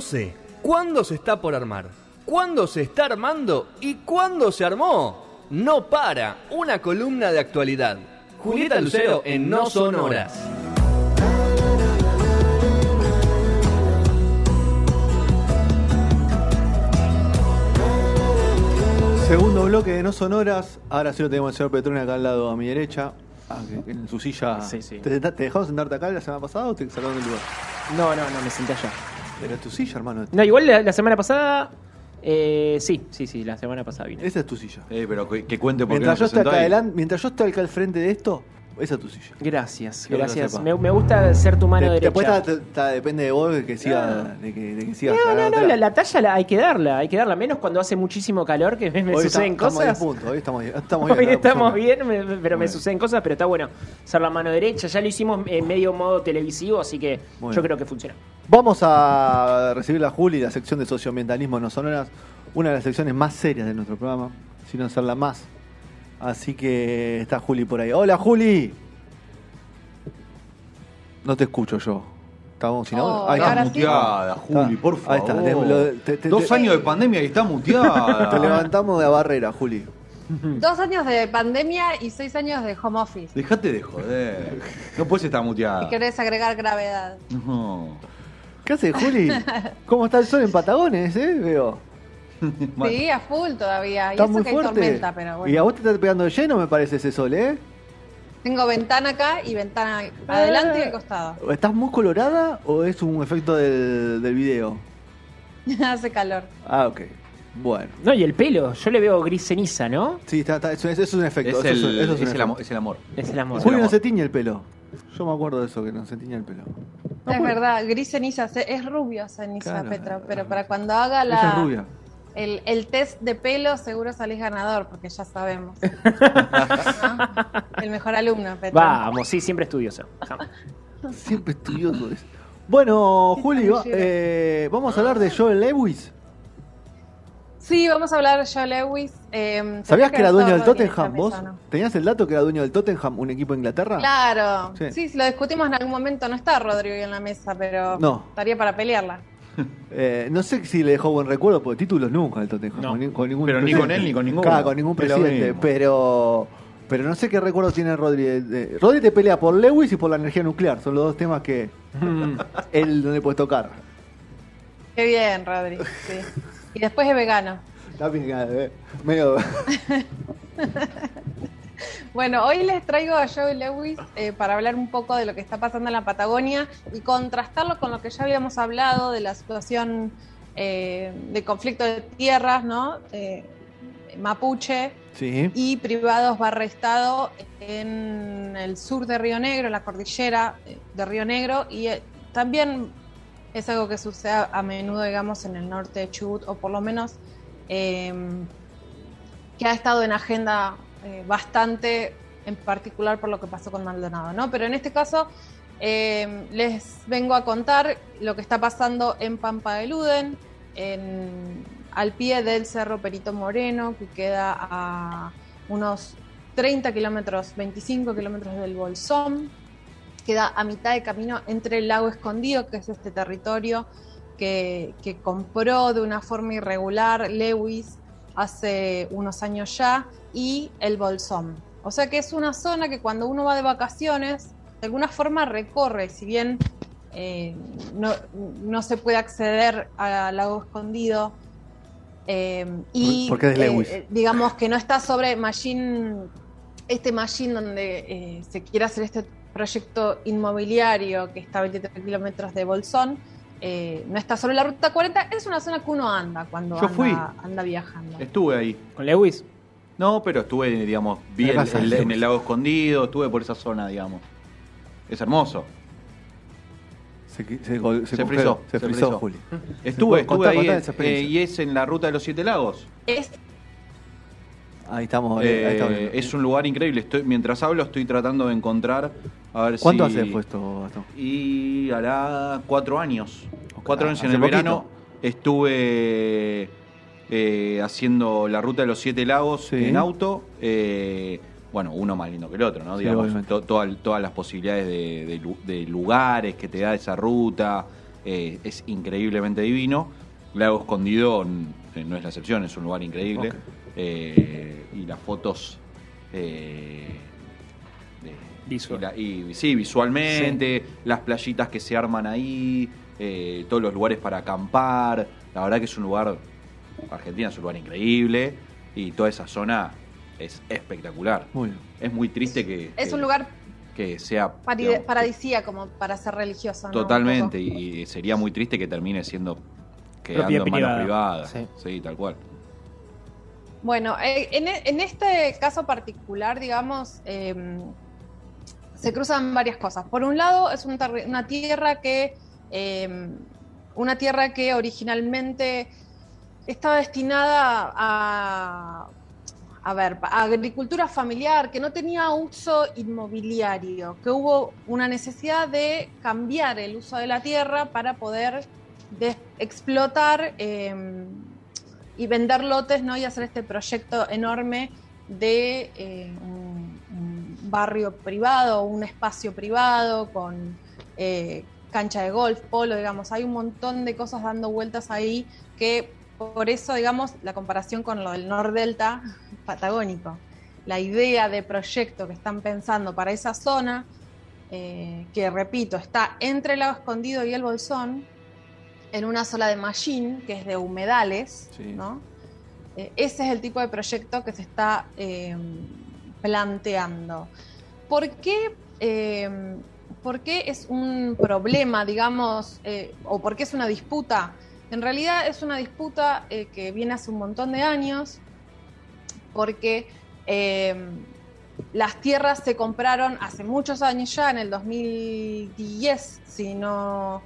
No sé, ¿cuándo se está por armar? ¿Cuándo se está armando? ¿Y cuándo se armó? No para, una columna de actualidad. Julieta Lucero en No Son Horas. Segundo bloque de No Sonoras. Ahora sí lo tenemos al señor Petrone acá al lado a mi derecha. Ah, que- en su silla. Sí, sí. ¿Te, te dejaron sentarte acá la semana pasada o te sacaron del lugar? No, no, no, me senté allá. Pero es tu silla, hermano. No, igual la, la semana pasada. eh, sí, sí, sí, la semana pasada vine. Esa es tu silla. Eh, pero que, que cuente por qué Mientras yo, no acá ahí. adelante, mientras yo estoy acá al frente de esto, esa es tu silla. Gracias, Quiero gracias. Me, me gusta ser tu mano De- derecha. Después depende de vos de que siga. De que, de que sigas no, no, no, la, la talla la, hay que darla, hay que darla. Menos cuando hace muchísimo calor, que me, me suceden está- estamos a 10 cosas. puntos, hoy estamos, estamos Hoy bien. estamos bien, me- pero me suceden cosas, pero está bueno ser la mano derecha. Ya lo hicimos en medio modo televisivo, así que Bueno. yo creo que funciona. Vamos a recibir a Juli, la sección de socioambientalismo no sonoras, una de las secciones más serias de nuestro programa, si no ser la más. Así que está Juli por ahí. ¡Hola, Juli! No te escucho yo. Estamos sin audio. Oh, Ahí está. sí. muteada, Juli, Está. por Ahí favor. está, te- lo- te- te- Dos te- años de pandemia y está muteada. Te levantamos de la barrera, Juli. Dos años de pandemia y seis años de home office. Dejate de joder. No puedes estar Y muteada. querés agregar gravedad. No. ¿Qué haces, Juli? ¿Cómo está el sol en Patagones, eh? Veo. Sí, a full todavía. Y Está eso muy que hay fuerte. tormenta, pero bueno. Y a vos te está pegando de lleno, me parece, ese sol, ¿eh? Tengo ventana acá y ventana adelante y al costado. ¿Estás muy colorada o es un efecto del, del video? Hace calor. Ah, ok. Bueno. No, y el pelo, yo le veo gris ceniza, ¿no? Sí, está, está- eso, es, eso es un efecto. Es eso el, es, eso es un es el amor, es el amor. Es el amor. Es Juli el no se tiñe el pelo. Yo me acuerdo de eso, que no se tiñe el pelo. No, es verdad, gris ceniza, es rubio ceniza, Claro. Petra, pero para cuando haga Ella es la, rubia. El, el test de pelo seguro salís ganador, porque ya sabemos. ¿No? El mejor alumno, Petra. Vamos, sí, siempre estudioso. Siempre estudioso es. Bueno, Juli, va- Mentira. eh, vamos a hablar de Joel Lewis. Sí, vamos a hablar de Joe Lewis. Eh, ¿Sabías que era dueño del Tottenham? ¿Vos tenías el dato que era dueño del Tottenham, un equipo de Inglaterra? Claro, Sí. sí. si lo discutimos en algún momento, no está Rodrigo en la mesa, pero No. estaría para pelearla. Eh, no sé si le dejó buen recuerdo, porque títulos nunca del Tottenham. No. Con, ni- con ningún Pero ni con él ni con. Claro, con ningún presidente. Pero, pero no sé qué recuerdo tiene Rodri. Eh, Rodri te pelea por Lewis y por la energía nuclear. Son los dos temas que él no le puede tocar. Qué bien, Rodri. sí. Y después es vegano. Está picado, eh. Medio. Bueno, hoy les traigo a Joe Lewis eh, para hablar un poco de lo que está pasando en la Patagonia y contrastarlo con lo que ya habíamos hablado de la situación eh, de conflicto de tierras, ¿no? Eh, mapuche Sí. y privados barra Estado en el sur de Río Negro, en la cordillera eh, de Río Negro, y también es algo que sucede a a menudo, digamos, en el norte de Chubut, o por lo menos que ha estado en agenda eh, bastante, en particular por lo que pasó con Maldonado, ¿no? Pero en este caso eh, les vengo a contar lo que está pasando en Pampa de Luden, en, al pie del Cerro Perito Moreno, que queda a unos 30 kilómetros, 25 kilómetros del Bolsón, queda a mitad de camino entre el lago escondido, que es este territorio que compró de una forma irregular Lewis hace unos años ya, y el Bolsón. O sea que es una zona que cuando uno va de vacaciones, de alguna forma recorre, si bien eh, no, no se puede acceder al lago escondido. eh, y eh, Lewis. eh, digamos que no está sobre Machine, este Machine donde eh, se quiere hacer este proyecto inmobiliario que está a 23 kilómetros de Bolsón, eh, no está sobre la ruta 40, es una zona que uno anda cuando Yo anda, fui. anda viajando. Estuve ahí. ¿Con Lewis? No, pero estuve, digamos, vi En el- en lago escondido, estuve por esa zona, digamos. Es hermoso. Se, qui- se, gol- se Se congeló, frizó, Se se frizó, frizó. Juli. Estuve, Contá- estuve ahí contá eh, esa experiencia. y es en la ruta de los siete lagos. Es Ahí estamos. eh, Eh, ahí estamos viendo. es un lugar increíble. Estoy, mientras hablo estoy tratando de encontrar a ver ¿Cuánto si... hace fue esto, Gastón? Y hará cuatro años. Cuatro años en hace el poquito. verano. Estuve eh, haciendo la ruta de los siete lagos Sí. en auto. Eh, bueno, uno más lindo que el otro, ¿no? Sí, Digamos, obviamente. to- toda- todas las posibilidades de, de lu- de lugares que te da esa ruta. eh, es increíblemente divino. Lago Escondido no es la excepción, es un lugar increíble. Y las fotos... Visual. y la- y, sí, visualmente, las playitas que se arman ahí, eh, todos los lugares para acampar. La verdad que es un lugar, Argentina es un lugar increíble y toda esa zona es espectacular. Muy bien. Es muy triste que, Es que- un lugar que sea digamos, paradisíaco como para ser religioso. ¿no? totalmente y, y sería muy triste que termine siendo quedando Propiedad en manos privada. privadas. Sí. Sí. tal cual. Bueno, eh, en, e- en este caso particular, digamos, eh, se cruzan varias cosas. Por un lado, es un una tierra que eh, una tierra que originalmente estaba destinada a, ver, agricultura familiar, que no tenía uso inmobiliario, que hubo una necesidad de cambiar el uso de la tierra para poder de- explotar eh, y vender lotes, ¿no? Y hacer este proyecto enorme de un, un barrio privado, un espacio privado con eh, cancha de golf, polo, digamos, hay un montón de cosas dando vueltas ahí que por eso, digamos, la comparación con lo del Nordelta patagónico. La idea de proyecto que están pensando para esa zona, eh, que repito, está entre el lago escondido y el Bolsón, en una sola de Machine, que es de humedales, Sí. ¿no? Eh, ese es el tipo de proyecto que se está eh, planteando. ¿Por qué, por qué es un problema, digamos, o por qué es una disputa? En realidad es una disputa eh, que viene hace un montón de años, porque eh, las tierras se compraron hace muchos años ya, en el 2010, si no,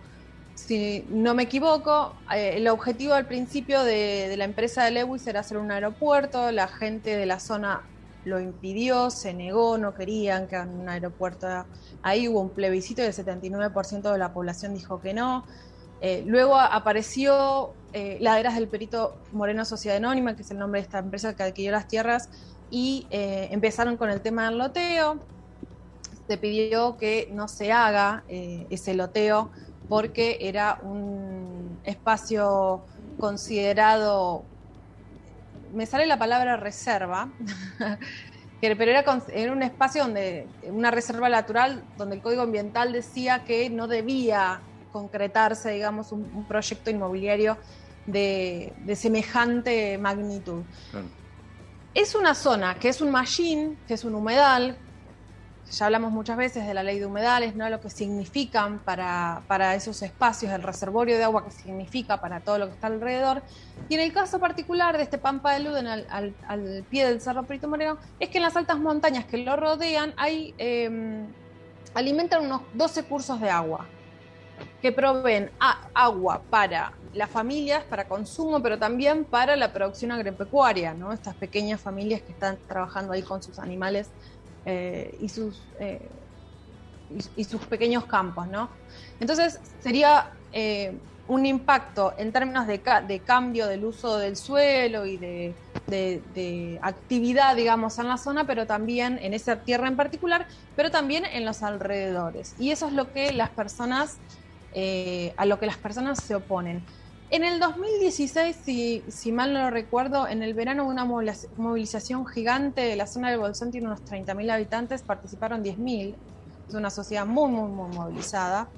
si no me equivoco. Eh, el objetivo al principio de, la empresa de Lewis era hacer un aeropuerto, la gente de la zona lo impidió, se negó, no querían que hagan un aeropuerto ahí, hubo un plebiscito y el 79% de la población dijo que no. Eh, luego apareció eh, Laderas del Perito Moreno Sociedad Anónima, que es el nombre de esta empresa que adquirió las tierras, y eh, empezaron con el tema del loteo. Se pidió que no se haga ese loteo porque era un espacio considerado, me sale la palabra reserva, pero era, era un espacio donde, una reserva natural, donde el Código Ambiental decía que no debía concretarse, digamos, un, un proyecto inmobiliario de, de semejante magnitud. Claro. Es una zona que es un machine, que es un humedal. Ya hablamos muchas veces de la ley de humedales, ¿no? lo que significan para, para esos espacios, el reservorio de agua que significa para todo lo que está alrededor. Y en el caso particular de este Pampa de Luden al, al- al pie del Cerro Perito Moreno, es que en las altas montañas que lo rodean hay, eh, alimentan unos 12 cursos de agua que proveen a- agua para las familias, para consumo, pero también para la producción agropecuaria, ¿no? Estas pequeñas familias que están trabajando ahí con sus animales eh, y, sus, eh, y, sus pequeños campos, ¿no? Entonces sería eh, un impacto en términos de, ca- de cambio del uso del suelo y de actividad, digamos, en la zona, pero también en esa tierra en particular, pero también en los alrededores. Y eso es lo que las personas, eh, a lo que las personas se oponen. En el 2016, si, mal no recuerdo, en el verano hubo una moviliz- movilización gigante, la zona del Bolsón tiene unos 30.000 habitantes, participaron 10.000, es una sociedad muy, muy, muy movilizada.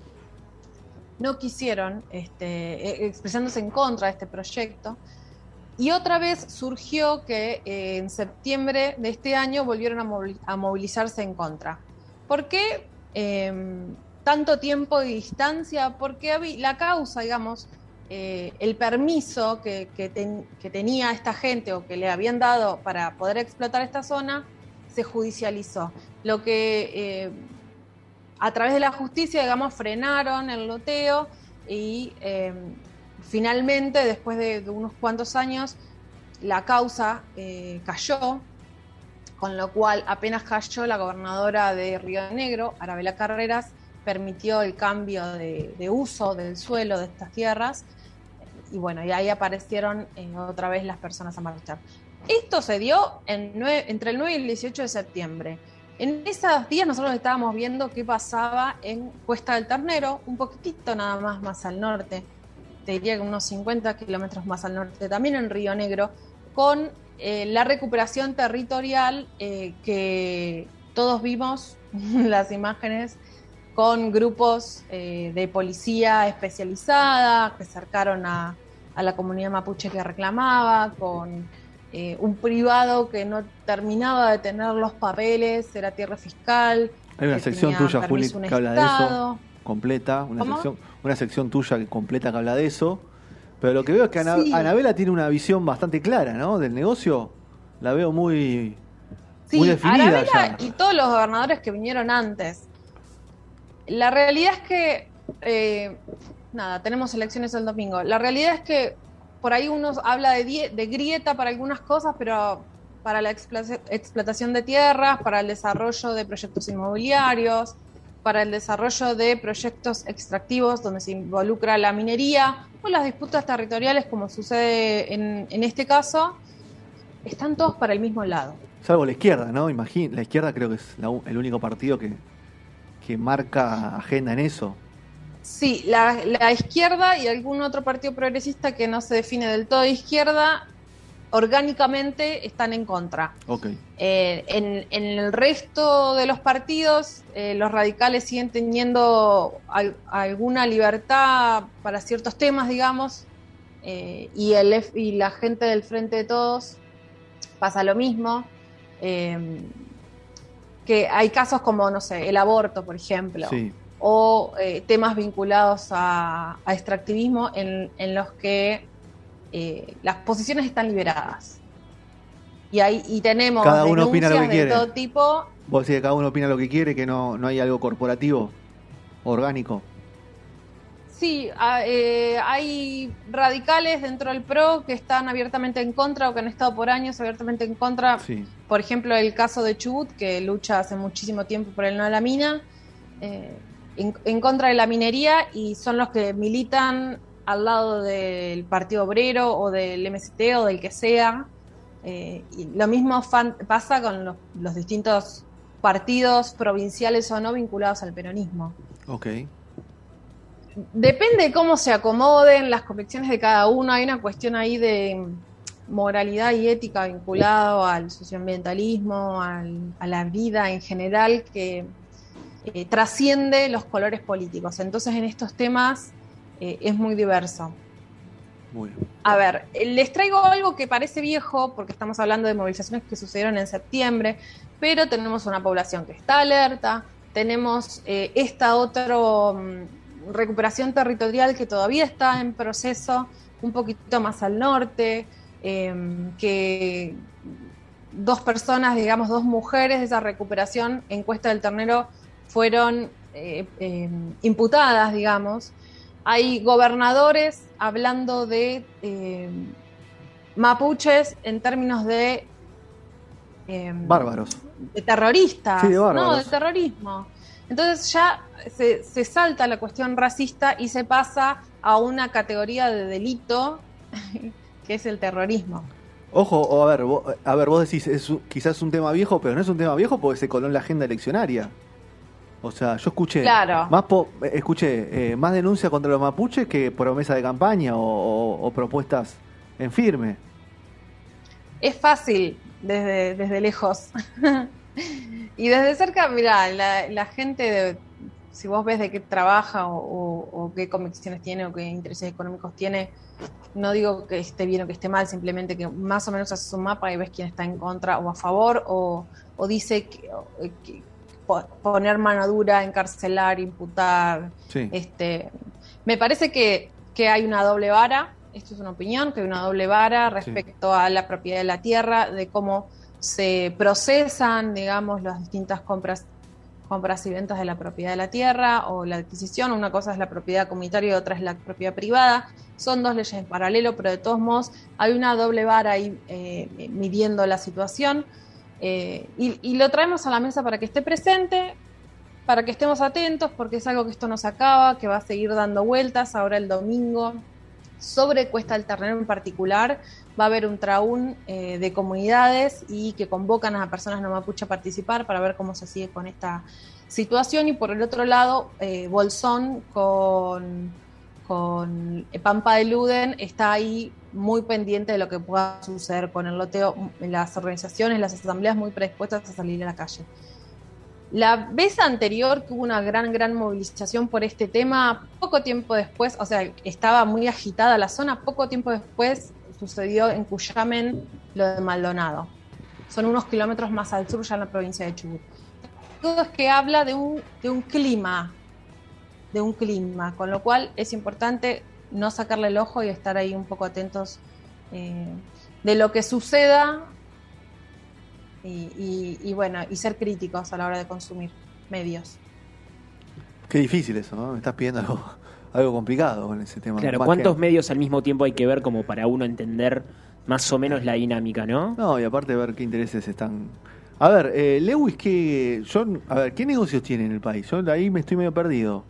No quisieron, este, eh, expresándose en contra de este proyecto. Y otra vez surgió que eh, en septiembre de este año volvieron a, movili- a movilizarse en contra. ¿Por qué eh, tanto tiempo de distancia? Porque la causa, digamos, eh, el permiso que, que ten- que tenía esta gente o que le habían dado para poder explotar esta zona se judicializó. Lo que eh, a través de la justicia, digamos, frenaron el loteo y eh, finalmente, después de, unos cuantos años, la causa cayó, con lo cual apenas cayó la gobernadora de Río Negro, Arabela Carreras, permitió el cambio de, uso del suelo de estas tierras y bueno, y ahí aparecieron eh, otra vez las personas a marchar. Esto se dio entre el 9 y el 18 de septiembre. En esos días nosotros estábamos viendo qué pasaba en Cuesta del Ternero, un poquitito nada más más al norte, te diría que unos 50 kilómetros más al norte, también en Río Negro, con eh, la recuperación territorial eh, que todos vimos las imágenes con grupos eh, de policía especializada que acercaron a, a la comunidad mapuche que reclamaba, con eh, un privado que no terminaba de tener los papeles, era tierra fiscal. Hay una sección tuya, Juli, que habla de eso, completa, una ¿Cómo? sección, una sección tuya que completa que habla de eso. Pero lo que veo es que Ana- Sí. Anabela tiene una visión bastante clara, ¿no? Del negocio. La veo muy, Sí, muy definida Arabella ya. y todos los gobernadores que vinieron antes. La realidad es que, eh, nada, tenemos elecciones el domingo. La realidad es que por ahí uno habla de, grieta para algunas cosas, pero para la explotación de tierras, para el desarrollo de proyectos inmobiliarios, para el desarrollo de proyectos extractivos donde se involucra la minería o las disputas territoriales, como sucede en, en este caso, están todos para el mismo lado. Salvo la izquierda, ¿no? Imagín, la izquierda creo que es la el único partido que, que marca agenda en eso. Sí, la, la izquierda y algún otro partido progresista que no se define del todo de izquierda, orgánicamente están en contra. Ok. Eh, en, en el resto de los partidos, eh, los radicales siguen teniendo al- alguna libertad para ciertos temas, digamos, eh, y, el, y la gente del Frente de Todos pasa lo mismo. Que hay casos como, no sé, el aborto, por ejemplo Sí. o eh, temas vinculados a, a extractivismo en, en los que eh, las posiciones están liberadas. Y, hay, y tenemos Cada uno opina lo que de quiere. todo tipo. Vos decís que cada uno opina lo que quiere, que no, no hay algo corporativo, orgánico. Sí, a- eh, hay radicales dentro del PRO que están abiertamente en contra o que han estado por años abiertamente en contra Sí. Por ejemplo, el caso de Chubut, que lucha hace muchísimo tiempo por el no a la mina, eh, en, en contra de la minería, y son los que militan al lado del Partido Obrero o del MST o del que sea. Eh, y lo mismo fan- pasa con los, los distintos partidos provinciales o no vinculados al peronismo. Ok. Depende de cómo se acomoden las convicciones de cada uno. Hay una cuestión ahí de moralidad y ética vinculado al socioambientalismo, al- a la vida en general, que eh, trasciende los colores políticos. Entonces, en estos temas eh, es muy diverso. Muy bien. A ver, les traigo algo que parece viejo, porque estamos hablando de movilizaciones que sucedieron en septiembre, pero tenemos una población que está alerta, tenemos eh, esta otra mm, recuperación territorial que todavía está en proceso, un poquito más al norte, eh, que dos personas, digamos, dos mujeres de esa recuperación en Cuesta del Ternero fueron eh, eh, imputadas, digamos. Hay gobernadores hablando de eh, mapuches en términos de, Bárbaros. de terroristas, Sí, de bárbaros. no, de terrorismo. Entonces ya se, se salta la cuestión racista y se pasa a una categoría de delito que es el terrorismo. Ojo, o a ver, vos, a ver, vos decís, es quizás un tema viejo, pero no es un tema viejo porque se coló en la agenda eleccionaria. O sea, yo escuché Claro. más po- eh, escuché eh, más denuncias contra los mapuches que promesa de campaña o, o- o propuestas en firme. Es fácil desde, desde lejos. y desde cerca, mira, la, la gente, de- si vos ves de qué trabaja o, o- o qué convicciones tiene o qué intereses económicos tiene, no digo que esté bien o que esté mal, simplemente que más o menos haces un mapa y ves quién está en contra o a favor o, o dice que, po- poner mano dura, encarcelar, imputar, Sí. este, me parece que, que hay una doble vara, esto es una opinión, que hay una doble vara respecto a la propiedad de la tierra, de cómo se procesan, digamos, las distintas compras, compras y ventas de la propiedad de la tierra o la adquisición. Una cosa es la propiedad comunitaria y otra es la propiedad privada. Son dos leyes en paralelo, pero de todos modos hay una doble vara ahí eh, midiendo la situación. Eh, y, y lo traemos a la mesa para que esté presente, para que estemos atentos, porque es algo que esto no se acaba, que va a seguir dando vueltas ahora el domingo sobre Cuesta del Ternero en particular. Va a haber un traún eh, de comunidades y que convocan a personas no mapuche a participar para ver cómo se sigue con esta situación. Y por el otro lado, eh, Bolsón con, con Pampa de Luden está ahí muy pendiente de lo que pueda suceder con el loteo, las organizaciones, las asambleas muy predispuestas a salir a la calle. La vez anterior que hubo una gran, gran movilización por este tema, poco tiempo después, o sea, estaba muy agitada la zona, poco tiempo después sucedió en Cuyamen lo de Maldonado. Son unos kilómetros más al sur, ya en la provincia de Chubut. Todo es que habla de un, de un clima, de un clima, con lo cual es importante no sacarle el ojo y estar ahí un poco atentos eh, de lo que suceda y, y- bueno, y ser críticos a la hora de consumir medios. Qué difícil eso, ¿no? Me estás pidiendo algo, algo complicado con ese tema. Claro, Más ¿cuántos que- medios al mismo tiempo hay que ver como para uno entender más o menos la dinámica, no? No, y aparte ver qué intereses están. A ver, eh, Lewis, ¿qué, yo, a ver, ¿qué negocios tiene en el país? Yo ahí me estoy medio perdido.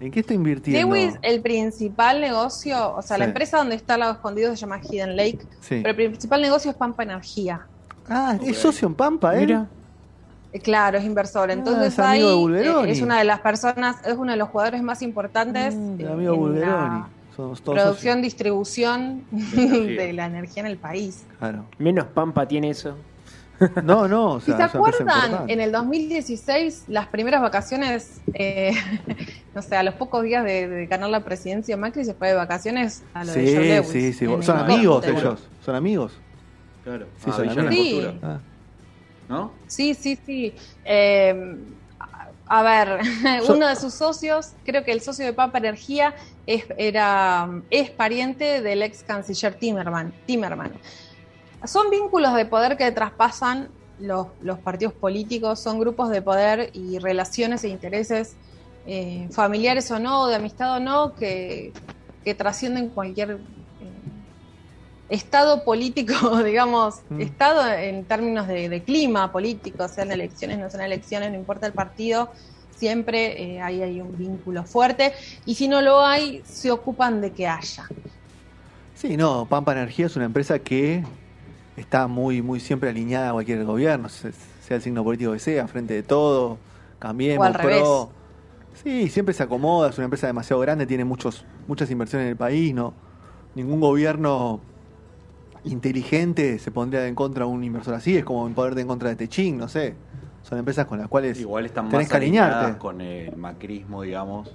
¿En qué está invirtiendo? Lewis, el principal negocio, o sea, la empresa donde está el lago escondido se llama Hidden Lake, Sí. pero el principal negocio es Pampa Energía. Ah, es socio en Pampa, ¿eh? Mira. Eh, Claro, es inversor. Entonces es amigo de ahí eh, es una de las personas, es uno de los jugadores más importantes Mm, el amigo Bulgeroni. la Somos todos producción, socios. distribución de la energía en el país. Claro. Menos Pampa tiene eso. No, no, o sea, si se acuerdan, en el 2016, las primeras vacaciones, eh, no sé, a los pocos días de, de ganar la presidencia, Macri se fue de vacaciones a lo de Sí, Lewis, sí, sí. Son el amigos ellos. Son amigos. Claro. Sí, Ah, son amigos. Sí. Ah. ¿No? Sí, sí, sí. Eh, a- ver, uno de sus socios, creo que el socio de Papa Energía, es, era, es pariente del ex canciller Timerman. Timerman. Son vínculos de poder que traspasan los, los partidos políticos, son grupos de poder y relaciones e intereses eh, familiares o no, de amistad o no, que, que trascienden cualquier estado político, digamos, Mm. estado en términos de, de clima político, sean elecciones, no sean elecciones, no importa el partido, siempre eh, ahí hay un vínculo fuerte y si no lo hay, se ocupan de que haya. Sí, no, Pampa Energía es una empresa que está muy, muy siempre alineada a cualquier gobierno, se- sea el signo político que sea, frente de todo, cambiemos, O al revés. pro. Sí, siempre se acomoda, es una empresa demasiado grande, tiene muchos, muchas inversiones en el país, no, ningún gobierno inteligente se pondría en contra un inversor así, es como ponerte en contra de Techín, no sé. Son empresas con las cuales Igual están tenés más alineadas con el macrismo, digamos,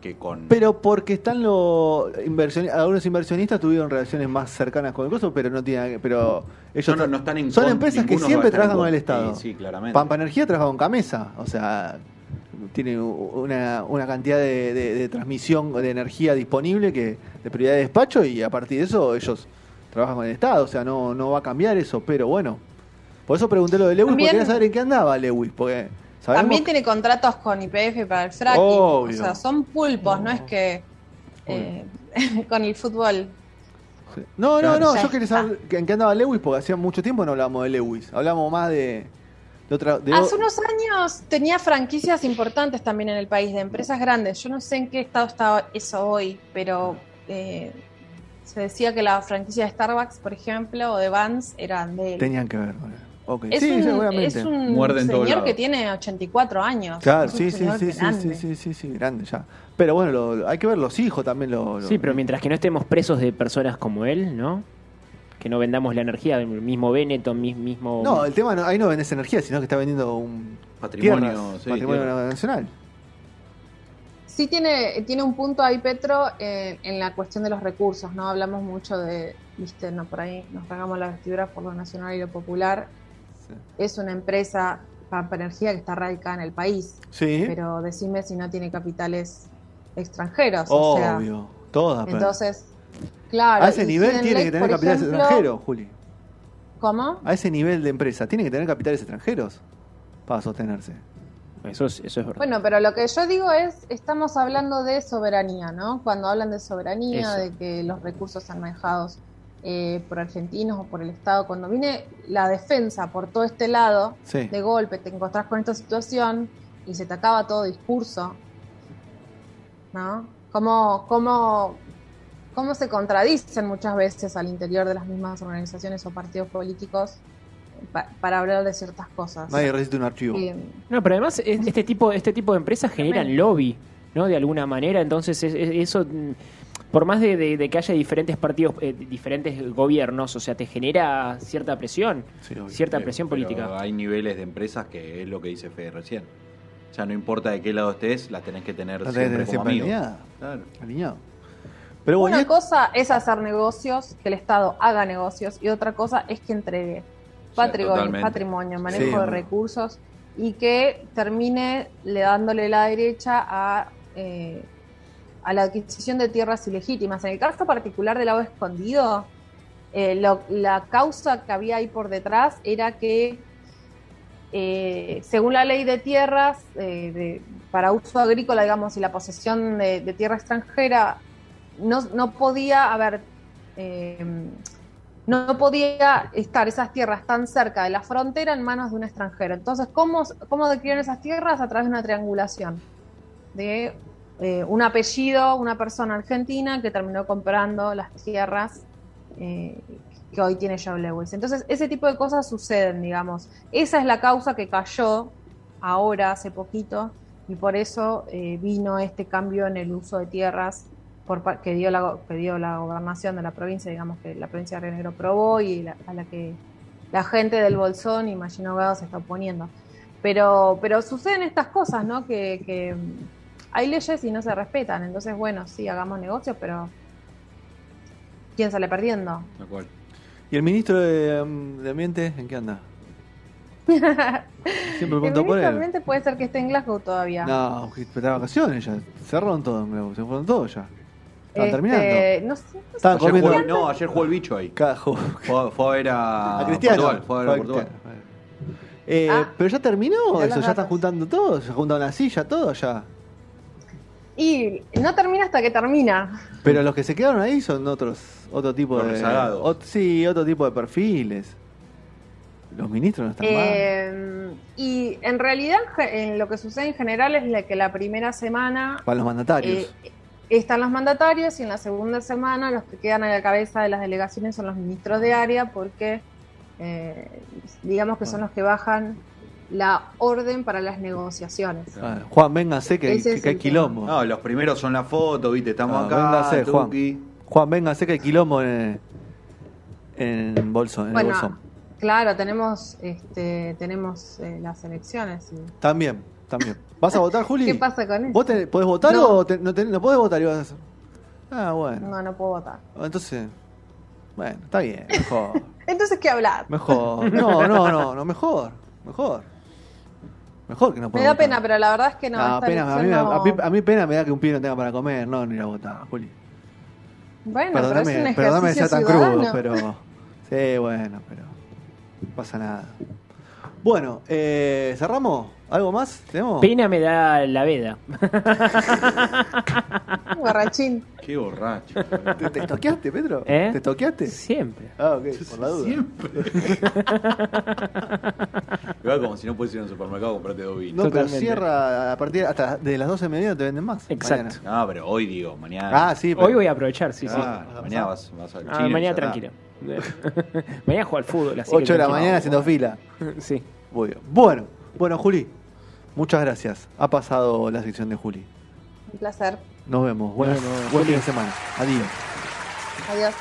que con... Pero porque están los inversionistas, algunos inversionistas tuvieron relaciones más cercanas con el coso, pero no tienen, pero ellos No, no, no están en son empresas que siempre trabajan con el Estado. Sí, sí, claramente. Pampa Energía trabaja con Camesa, o sea, tiene una, una cantidad de, de- de transmisión de energía disponible que de prioridad de despacho y a partir de eso ellos trabajan con el Estado, o sea, no, no va a cambiar eso, pero bueno. Por eso pregunté lo de Lewis, También- porque quería saber en qué andaba Lewis, porque sabemos También tiene contratos con IPF para el fracking, o sea, son pulpos, no es que eh, con el fútbol. Sí. No, no, no, yo quería saber en qué andaba Lewis porque hacía mucho tiempo no hablábamos de Lewis. Hablamos más de, de otra. De Hace unos años tenía franquicias importantes también en el país, de empresas grandes. Yo no sé en qué estado está eso hoy, pero eh, se decía que la franquicia de Starbucks, por ejemplo, o de Vans, eran de él. Tenían que ver con él. Ok, Es, sí, un, seguramente. es un señor que tiene 84 años. Claro, sí, sí, sí, sí, sí, sí, sí, sí, grande ya. Pero bueno, lo- hay que ver los hijos también. Lo, lo- Sí, pero mientras que no estemos presos de personas como él, ¿no? Que no vendamos la energía del mismo Benetton, mis- mismo... No, el tema no, ahí no vendes energía, sino que está vendiendo un Patrimonio, tierras, sí, patrimonio nacional. Sí tiene, tiene un punto ahí, Petro, en, en la cuestión de los recursos, ¿no? Hablamos mucho de, viste, no por ahí nos pagamos la vestidura por lo nacional y lo popular. Sí. Es una empresa, Pampa Energía, que está radicada en el país, Sí, pero decime si no tiene capitales extranjeros. o sea, obvio. Todas. entonces, claro. a ese nivel tiene Lake, que tener capitales ejemplo- extranjeros, Juli. ¿Cómo? A ese nivel de empresa, tiene que tener capitales extranjeros para sostenerse. Eso es, eso es verdad. Bueno, pero lo que yo digo es, estamos hablando de soberanía, ¿no? Cuando hablan de soberanía, Eso. de que los recursos están manejados eh, por argentinos o por el Estado, cuando viene la defensa por todo este lado, Sí. de golpe te encontrás con esta situación y se te acaba todo discurso, ¿no? ¿Cómo, cómo, cómo se contradicen muchas veces al interior de las mismas organizaciones o partidos políticos pa- para hablar de ciertas cosas. Nadie resiste un archivo. Y, No, pero además es- este tipo, este tipo de empresas generan lobby, ¿no? De alguna manera, entonces es- es- eso, mm, por más de, de- de que haya diferentes partidos, eh, diferentes gobiernos, o sea, te genera cierta presión, Sí, obvio. cierta Pero- presión pero política. hay niveles de empresas que es lo que dice Fede recién. O sea, no importa de qué lado estés, las tenés que tener La siempre como amigos. alineada. Claro. Alineado. Pero bueno, una cosa es hacer negocios, que el Estado haga negocios, y otra cosa es que entregue patrimonio, patrimonio manejo Sí, de recursos y que termine le dándole la derecha a, eh, a la adquisición de tierras ilegítimas. En el caso particular del lago escondido, eh, lo- la causa que había ahí por detrás era que, eh, según la ley de tierras, de- para uso agrícola, digamos, y la posesión de, de tierra extranjera, no, no podía haber, no podía estar esas tierras tan cerca de la frontera en manos de un extranjero. Entonces, ¿cómo, cómo esas tierras? A través de una triangulación de eh, un apellido, una persona argentina que terminó comprando las tierras eh, que hoy tiene Joe Lewis. Entonces, ese tipo de cosas suceden, digamos. Esa es la causa que cayó ahora, hace poquito, y por eso eh, vino este cambio en el uso de tierras por, que, dio la, que dio la gobernación de la provincia, digamos que la provincia de Río Negro probó y la- a la que la gente del Bolsón y Machino Gado se está oponiendo. Pero, pero suceden estas cosas, ¿no? Que, que hay leyes y no se respetan. Entonces, bueno, sí, hagamos negocios, pero ¿quién sale perdiendo? Tal cual. ¿Y el ministro de, um, de Ambiente en qué anda? Siempre pregunto por él. puede ser que esté en Glasgow todavía. No, está de vacaciones ya. Cerraron todo, en Glasgow, se fueron todos ya. Estaban Este, terminando. No sé, no. Estaban Ayer jugó, no, ayer jugó el bicho ahí. Cajo. Fue, fue a ver a, A Cristiano. Portugal. Fue a ver Portugal. Eh, Ah. pero ya terminó eso, ya están juntando todo, se juntan una silla, todo ya. Y no termina hasta que termina. Pero los que se quedaron ahí son otros, otro tipo Los de. ot- sí, otro tipo de perfiles. Los ministros no están mal. Eh, y en realidad en lo que sucede en general es la que la primera semana Para los mandatarios. eh, están los mandatarios y en la segunda semana los que quedan a la cabeza de las delegaciones son los ministros de área porque eh, digamos que son los que bajan la orden para las negociaciones. Ah, Juan, véngase que, que- es que hay quilombo. No, los primeros son la foto, viste, estamos Ah, acá. véngase, Juan. tuki. Juan, véngase que hay quilombo en, en Bolsón. En el Bueno, Bolsón. claro, tenemos este, tenemos eh, las elecciones. y- También, también. ¿Vas a votar, Juli? ¿Qué pasa con eso? ¿Vos te- podés votar No. o te- no, te- no podés votar y vas a hacer? Ah, bueno. No, no puedo votar. Entonces, bueno, está bien, mejor. Entonces, ¿qué hablar? Mejor. No, no, no, no, mejor. Mejor. Mejor que no Me pueda da votar. pena, pero la verdad es que no. No, pena, a, mí, me- a no- mí- a mí pena me da que un pibe no tenga para comer, no, no ir a votar, Juli. Bueno, pero es un Perdóname, ejercicio perdóname ser tan crudo, pero. Sí, bueno, pero. No pasa nada. Bueno, eh, ¿cerramos? ¿Algo más? ¿Tenemos? Pena me da la veda. Borrachín. Qué borracho. ¿Te, te toqueaste, Pedro? ¿Eh? ¿Te toqueaste? Siempre. Ah, ok, por la duda. Siempre. Igual como si no puedes ir al supermercado a comprarte dos vinos. No, pero Totalmente. cierra a partir hasta de las 12 de mediodía te venden más. Exacto. mañana. No, pero hoy digo, mañana. Ah, sí, pero- Hoy voy a aprovechar, sí, sí. Ah, mañana vas, vas al Ah, mañana tranquilo. mañana juego al fútbol. Así 8 que de la mañana haciendo fila. Sí. Muy bien. Bueno, bueno, Juli, muchas gracias. Ha pasado la sección de Juli. Un placer. Nos vemos. Buenas, vemos, buen fin de semana. Adiós. Adiós.